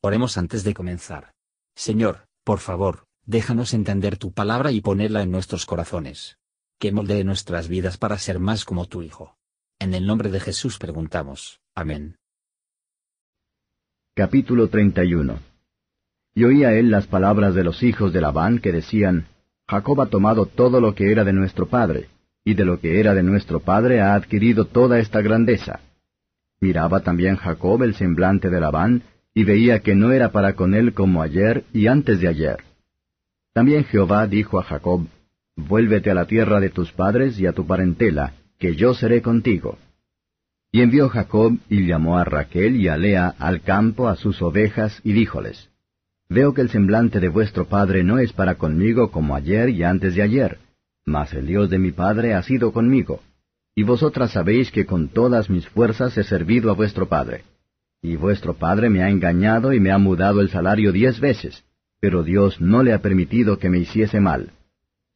Oremos antes de comenzar. Señor, por favor, déjanos entender tu palabra y ponerla en nuestros corazones. Que moldee nuestras vidas para ser más como tu Hijo. En el nombre de Jesús preguntamos. Amén. Capítulo 31 Y oía él las palabras de los hijos de Labán que decían, Jacob ha tomado todo lo que era de nuestro padre, y de lo que era de nuestro padre ha adquirido toda esta grandeza. Miraba también Jacob el semblante de Labán, y veía que no era para con él como ayer y antes de ayer. También Jehová dijo a Jacob, Vuélvete a la tierra de tus padres y a tu parentela, que yo seré contigo. Y envió Jacob y llamó a Raquel y a Lea al campo a sus ovejas y díjoles, Veo que el semblante de vuestro padre no es para conmigo como ayer y antes de ayer, mas el Dios de mi padre ha sido conmigo. Y vosotras sabéis que con todas mis fuerzas he servido a vuestro padre. Y vuestro padre me ha engañado y me ha mudado el salario diez veces, pero Dios no le ha permitido que me hiciese mal.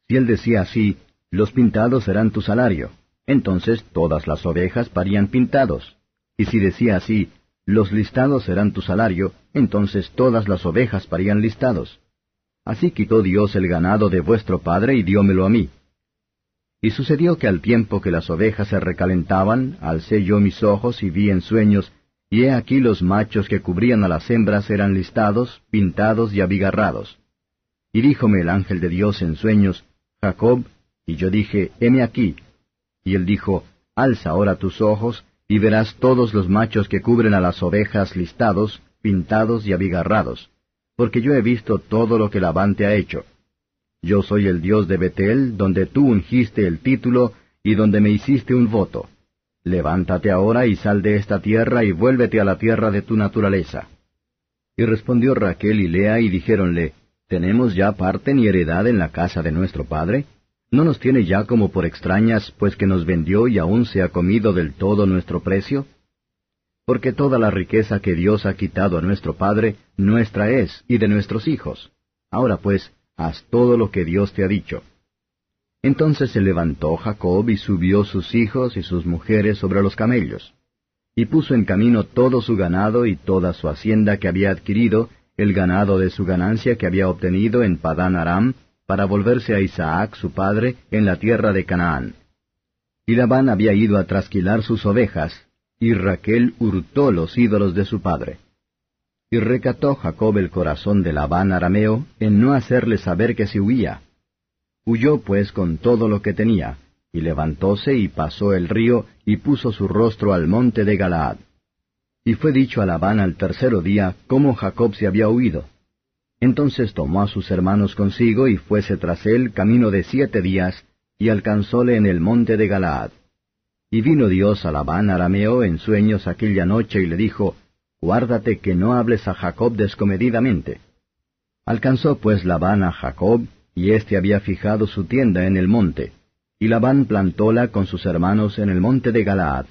Si él decía así, los pintados serán tu salario, entonces todas las ovejas parían pintados. Y si decía así, los listados serán tu salario, entonces todas las ovejas parían listados. Así quitó Dios el ganado de vuestro padre y diómelo a mí. Y sucedió que al tiempo que las ovejas se recalentaban, alcé yo mis ojos y vi en sueños y he aquí los machos que cubrían a las hembras eran listados, pintados y abigarrados. Y díjome el ángel de Dios en sueños, Jacob, y yo dije, heme aquí. Y él dijo, Alza ahora tus ojos, y verás todos los machos que cubren a las ovejas listados, pintados y abigarrados, porque yo he visto todo lo que Labán te ha hecho. Yo soy el Dios de Betel, donde tú ungiste el título, y donde me hiciste un voto. Levántate ahora y sal de esta tierra y vuélvete a la tierra de tu naturaleza. Y respondió Raquel y Lea y dijéronle, ¿Tenemos ya parte ni heredad en la casa de nuestro padre? ¿No nos tiene ya como por extrañas, pues que nos vendió y aún se ha comido del todo nuestro precio? Porque toda la riqueza que Dios ha quitado a nuestro Padre, nuestra es, y de nuestros hijos. Ahora pues, haz todo lo que Dios te ha dicho. Entonces se levantó Jacob y subió sus hijos y sus mujeres sobre los camellos, y puso en camino todo su ganado y toda su hacienda que había adquirido, el ganado de su ganancia que había obtenido en Padán Aram, para volverse a Isaac su padre en la tierra de Canaán. Y Labán había ido a trasquilar sus ovejas, y Raquel hurtó los ídolos de su padre. Y recató Jacob el corazón de Labán arameo en no hacerle saber que se huía, Huyó pues con todo lo que tenía, y levantóse y pasó el río, y puso su rostro al monte de Galaad. Y fue dicho a Labán al tercero día cómo Jacob se había huido. Entonces tomó a sus hermanos consigo y fuese tras él camino de siete días, y alcanzóle en el monte de Galaad. Y vino Dios a Labán arameo en sueños aquella noche y le dijo, Guárdate que no hables a Jacob descomedidamente. Alcanzó pues Labán a Jacob, y éste había fijado su tienda en el monte, y Labán plantóla con sus hermanos en el monte de Galaad.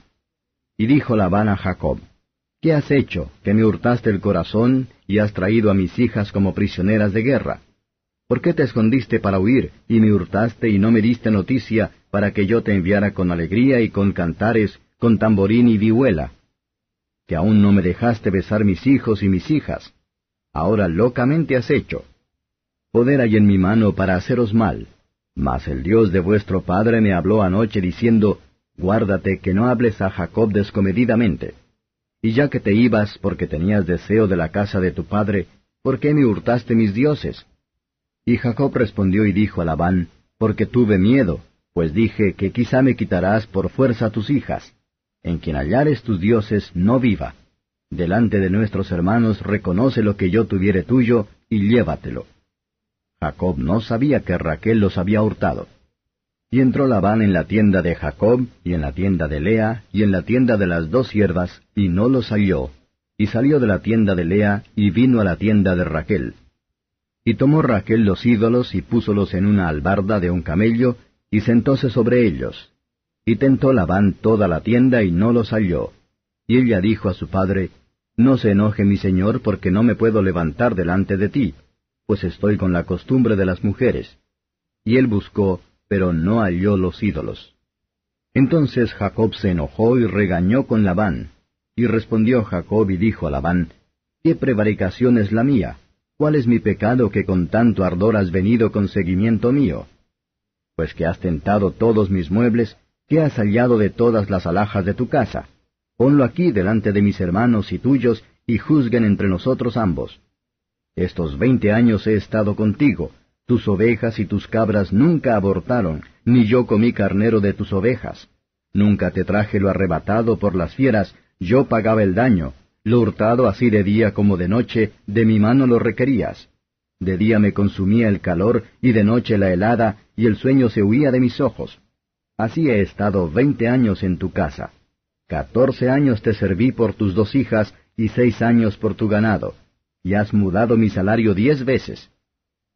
Y dijo Labán a Jacob, ¿Qué has hecho, que me hurtaste el corazón y has traído a mis hijas como prisioneras de guerra? ¿Por qué te escondiste para huir, y me hurtaste y no me diste noticia para que yo te enviara con alegría y con cantares, con tamborín y vihuela? Que aún no me dejaste besar mis hijos y mis hijas. Ahora locamente has hecho. Poder hay en mi mano para haceros mal. Mas el Dios de vuestro Padre me habló anoche diciendo, Guárdate que no hables a Jacob descomedidamente. Y ya que te ibas porque tenías deseo de la casa de tu padre, ¿por qué me hurtaste mis dioses? Y Jacob respondió y dijo a Labán, Porque tuve miedo, pues dije que quizá me quitarás por fuerza tus hijas. En quien hallares tus dioses no viva. Delante de nuestros hermanos reconoce lo que yo tuviere tuyo, y llévatelo. Jacob no sabía que Raquel los había hurtado. Y entró Labán en la tienda de Jacob, y en la tienda de Lea, y en la tienda de las dos siervas, y no los halló. Y salió de la tienda de Lea, y vino a la tienda de Raquel. Y tomó Raquel los ídolos, y púsolos en una albarda de un camello, y sentóse sobre ellos. Y tentó Labán toda la tienda, y no los halló. Y ella dijo a su padre, No se enoje mi señor, porque no me puedo levantar delante de ti pues estoy con la costumbre de las mujeres. Y él buscó, pero no halló los ídolos. Entonces Jacob se enojó y regañó con Labán. Y respondió Jacob y dijo a Labán, ¿Qué prevaricación es la mía? ¿Cuál es mi pecado que con tanto ardor has venido con seguimiento mío? Pues que has tentado todos mis muebles, ¿qué has hallado de todas las alhajas de tu casa? Ponlo aquí delante de mis hermanos y tuyos, y juzguen entre nosotros ambos. Estos veinte años he estado contigo, tus ovejas y tus cabras nunca abortaron, ni yo comí carnero de tus ovejas. Nunca te traje lo arrebatado por las fieras, yo pagaba el daño, lo hurtado así de día como de noche, de mi mano lo requerías. De día me consumía el calor, y de noche la helada, y el sueño se huía de mis ojos. Así he estado veinte años en tu casa. Catorce años te serví por tus dos hijas, y seis años por tu ganado, y has mudado mi salario diez veces.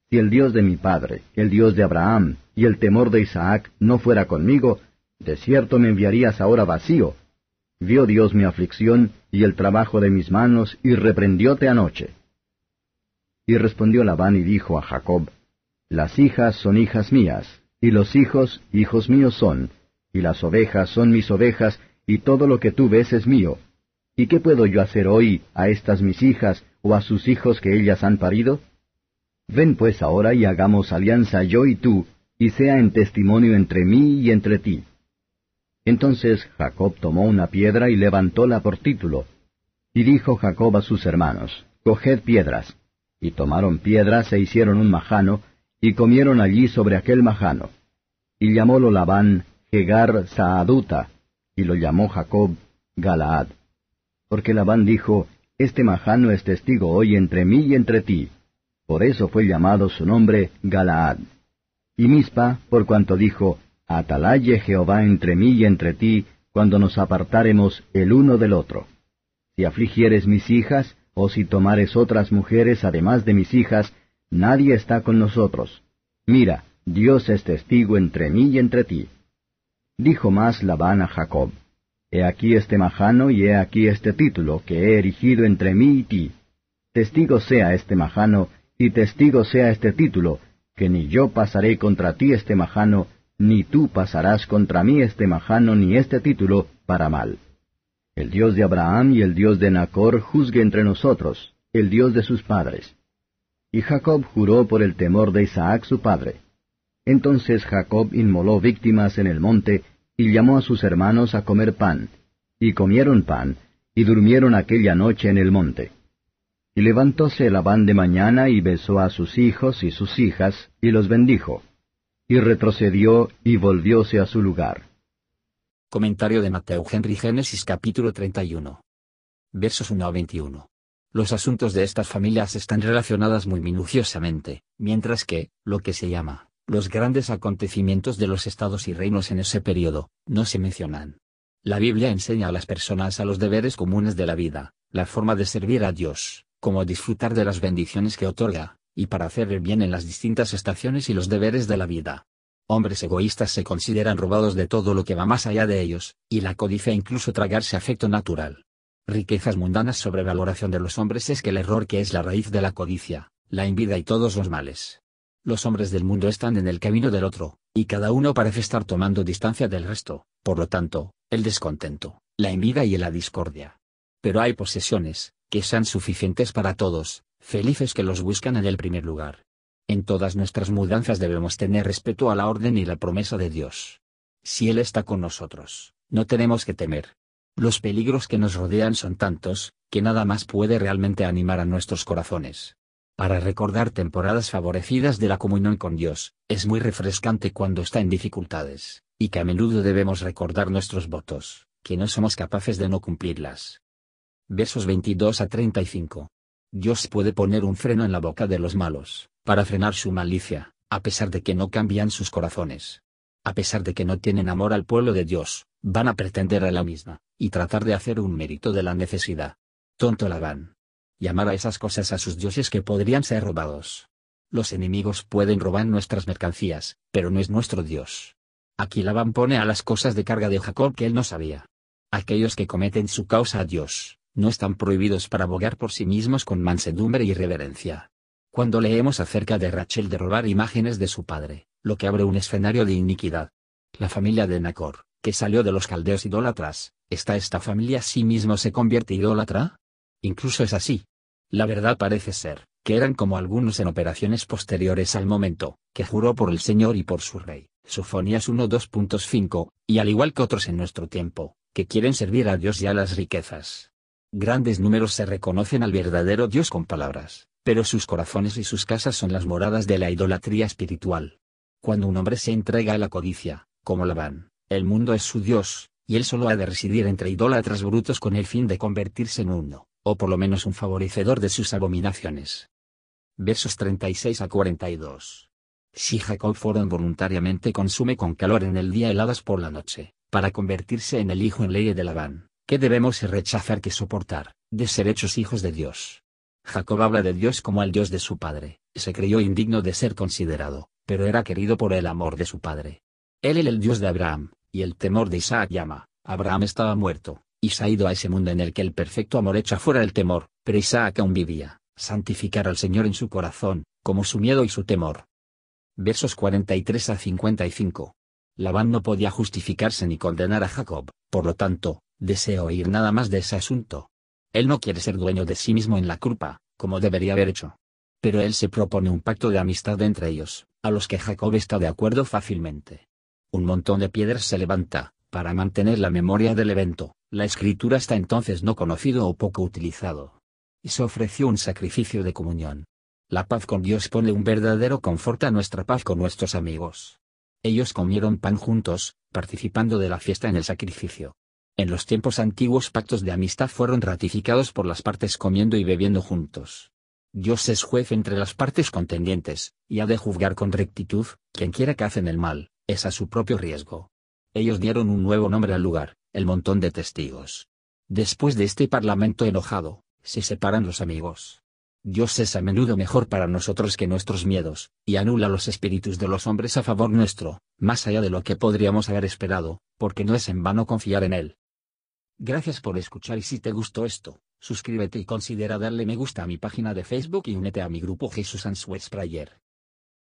Si el Dios de mi padre, el Dios de Abraham, y el temor de Isaac no fuera conmigo, de cierto me enviarías ahora vacío. Vio Dios mi aflicción y el trabajo de mis manos, y reprendióte anoche. Y respondió Labán y dijo a Jacob, Las hijas son hijas mías, y los hijos hijos míos son, y las ovejas son mis ovejas, y todo lo que tú ves es mío. ¿Y qué puedo yo hacer hoy a estas mis hijas, o a sus hijos que ellas han parido? Ven pues ahora y hagamos alianza yo y tú, y sea en testimonio entre mí y entre ti. Entonces Jacob tomó una piedra y levantóla por título. Y dijo Jacob a sus hermanos, Coged piedras. Y tomaron piedras e hicieron un majano, y comieron allí sobre aquel majano. Y llamólo Labán Hegar Saaduta, y lo llamó Jacob Galaad. Porque Labán dijo, Este majano es testigo hoy entre mí y entre ti, por eso fue llamado su nombre Galaad. Y Mispa, por cuanto dijo, Atalaye Jehová entre mí y entre ti, cuando nos apartáremos el uno del otro. Si afligieres mis hijas, o si tomares otras mujeres además de mis hijas, nadie está con nosotros. Mira, Dios es testigo entre mí y entre ti. Dijo más Labán a Jacob, He aquí este majano y he aquí este título que he erigido entre mí y ti. Testigo sea este majano y testigo sea este título, que ni yo pasaré contra ti este majano, ni tú pasarás contra mí este majano ni este título, para mal. El Dios de Abraham y el Dios de Nacor juzgue entre nosotros, el Dios de sus padres. Y Jacob juró por el temor de Isaac su padre. Entonces Jacob inmoló víctimas en el monte, y llamó a sus hermanos a comer pan. Y comieron pan, y durmieron aquella noche en el monte. Y levantóse Labán de mañana y besó a sus hijos y sus hijas, y los bendijo. Y retrocedió y volvióse a su lugar. Comentario de Mateo Henry Génesis capítulo 31. Versos 1 a 21. Los asuntos de estas familias están relacionadas muy minuciosamente, mientras que, lo que se llama, los grandes acontecimientos de los estados y reinos en ese periodo, no se mencionan. La Biblia enseña a las personas a los deberes comunes de la vida, la forma de servir a Dios, como disfrutar de las bendiciones que otorga, y para hacer el bien en las distintas estaciones y los deberes de la vida. Hombres egoístas se consideran robados de todo lo que va más allá de ellos, y la codicia incluso tragarse afecto natural. Riquezas mundanas sobre valoración de los hombres es que el error que es la raíz de la codicia, la envidia y todos los males. Los hombres del mundo están en el camino del otro, y cada uno parece estar tomando distancia del resto, por lo tanto, el descontento, la envidia y la discordia. Pero hay posesiones, que sean suficientes para todos, felices que los buscan en el primer lugar. En todas nuestras mudanzas debemos tener respeto a la orden y la promesa de Dios. Si Él está con nosotros, no tenemos que temer. Los peligros que nos rodean son tantos, que nada más puede realmente animar a nuestros corazones. Para recordar temporadas favorecidas de la comunión con Dios, es muy refrescante cuando está en dificultades, y que a menudo debemos recordar nuestros votos, que no somos capaces de no cumplirlas versos 22 a 35. Dios puede poner un freno en la boca de los malos, para frenar su malicia, a pesar de que no cambian sus corazones. A pesar de que no tienen amor al pueblo de Dios, van a pretender a la misma, y tratar de hacer un mérito de la necesidad. Tonto la van. Llamar a esas cosas a sus dioses que podrían ser robados. Los enemigos pueden robar nuestras mercancías, pero no es nuestro Dios. Aquí Labán pone a las cosas de carga de Jacob que él no sabía. Aquellos que cometen su causa a Dios, no están prohibidos para abogar por sí mismos con mansedumbre y reverencia. Cuando leemos acerca de Rachel de robar imágenes de su padre, lo que abre un escenario de iniquidad. La familia de Nacor, que salió de los caldeos idólatras, ¿está esta familia sí mismo se convierte idólatra? Incluso es así. La verdad parece ser, que eran como algunos en operaciones posteriores al momento, que juró por el Señor y por su Rey, Sofonías 1.2.5, y al igual que otros en nuestro tiempo, que quieren servir a Dios y a las riquezas. Grandes números se reconocen al verdadero Dios con palabras, pero sus corazones y sus casas son las moradas de la idolatría espiritual. Cuando un hombre se entrega a la codicia, como Labán, el mundo es su Dios, y él solo ha de residir entre idólatras brutos con el fin de convertirse en uno, o por lo menos un favorecedor de sus abominaciones. Versos 36 a 42. Si Jacob fueron voluntariamente consume con calor en el día heladas por la noche, para convertirse en el hijo en ley de Labán, ¿qué debemos rechazar que soportar, de ser hechos hijos de Dios? Jacob habla de Dios como el Dios de su padre, se creyó indigno de ser considerado, pero era querido por el amor de su padre. Él era el Dios de Abraham, y el temor de Isaac llama, Abraham estaba muerto, y se ha ido a ese mundo en el que el perfecto amor echa fuera el temor, pero Isaac aún vivía, santificar al Señor en su corazón, como su miedo y su temor. Versos 43 a 55. Labán no podía justificarse ni condenar a Jacob, por lo tanto, deseo oír nada más de ese asunto. Él no quiere ser dueño de sí mismo en la culpa, como debería haber hecho. Pero él se propone un pacto de amistad entre ellos, a los que Jacob está de acuerdo fácilmente. Un montón de piedras se levanta, para mantener la memoria del evento, la escritura está entonces no conocido o poco utilizado. Y se ofreció un sacrificio de comunión. La paz con Dios pone un verdadero confort a nuestra paz con nuestros amigos. Ellos comieron pan juntos, participando de la fiesta en el sacrificio. En los tiempos antiguos pactos de amistad fueron ratificados por las partes comiendo y bebiendo juntos. Dios es juez entre las partes contendientes, y ha de juzgar con rectitud, quien quiera que hacen el mal, es a su propio riesgo. Ellos dieron un nuevo nombre al lugar, el montón de testigos. Después de este parlamento enojado, se separan los amigos. Dios es a menudo mejor para nosotros que nuestros miedos, y anula los espíritus de los hombres a favor nuestro, más allá de lo que podríamos haber esperado, porque no es en vano confiar en Él. Gracias por escuchar y si te gustó esto, suscríbete y considera darle me gusta a mi página de Facebook y únete a mi grupo Jesús Answers Prayer.